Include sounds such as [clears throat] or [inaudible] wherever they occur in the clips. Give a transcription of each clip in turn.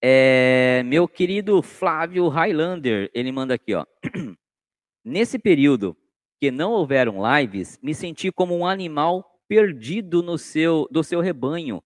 É, meu querido Flávio Highlander, ele manda aqui, ó. [clears throat] Nesse período que não houveram lives, me senti como um animal perdido no seu do seu rebanho.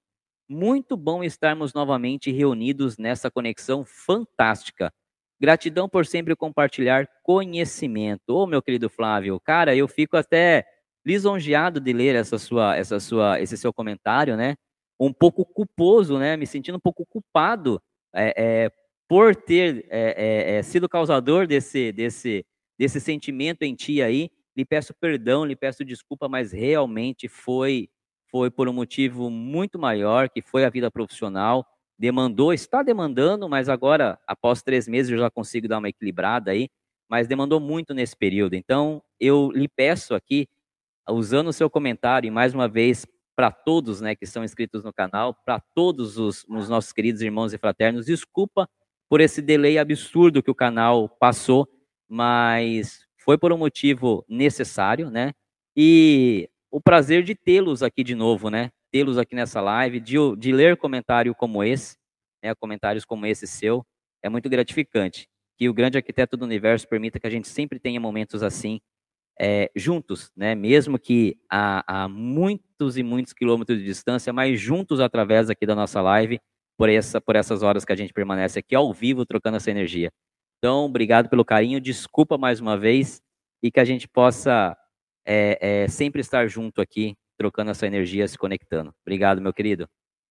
Muito bom estarmos novamente reunidos nessa conexão fantástica. Gratidão por sempre compartilhar conhecimento. Ô, oh, meu querido Flávio, cara, eu fico até lisonjeado de ler essa sua, essa sua, esse seu comentário, né? Um pouco culposo, né? Me sentindo um pouco culpado é, é, por ter é, é, é, sido causador desse, desse, desse sentimento em ti aí. Lhe peço perdão, lhe peço desculpa, mas realmente foi foi por um motivo muito maior, que foi a vida profissional. Demandou, está demandando, mas agora, após três meses, eu já consigo dar uma equilibrada aí. Mas demandou muito nesse período. Então, eu lhe peço aqui, usando o seu comentário, e mais uma vez, para todos né, que são inscritos no canal, para todos os, os, nossos queridos irmãos e fraternos, desculpa por esse delay absurdo que o canal passou, mas foi por um motivo necessário, né? E o prazer de tê-los aqui de novo, né? Tê-los aqui nessa live, de, de ler comentário como esse, né? comentários como esse seu, é muito gratificante. Que o grande arquiteto do universo permita que a gente sempre tenha momentos assim é, juntos, né? mesmo que a, a, muitos e muitos quilômetros de distância, mas juntos através aqui da nossa live, por, essa, por essas horas que a gente permanece aqui ao vivo, trocando essa energia. Então, obrigado pelo carinho, desculpa mais uma vez, e que a gente possa é, é, sempre estar junto aqui, trocando essa energia, se conectando. Obrigado, meu querido.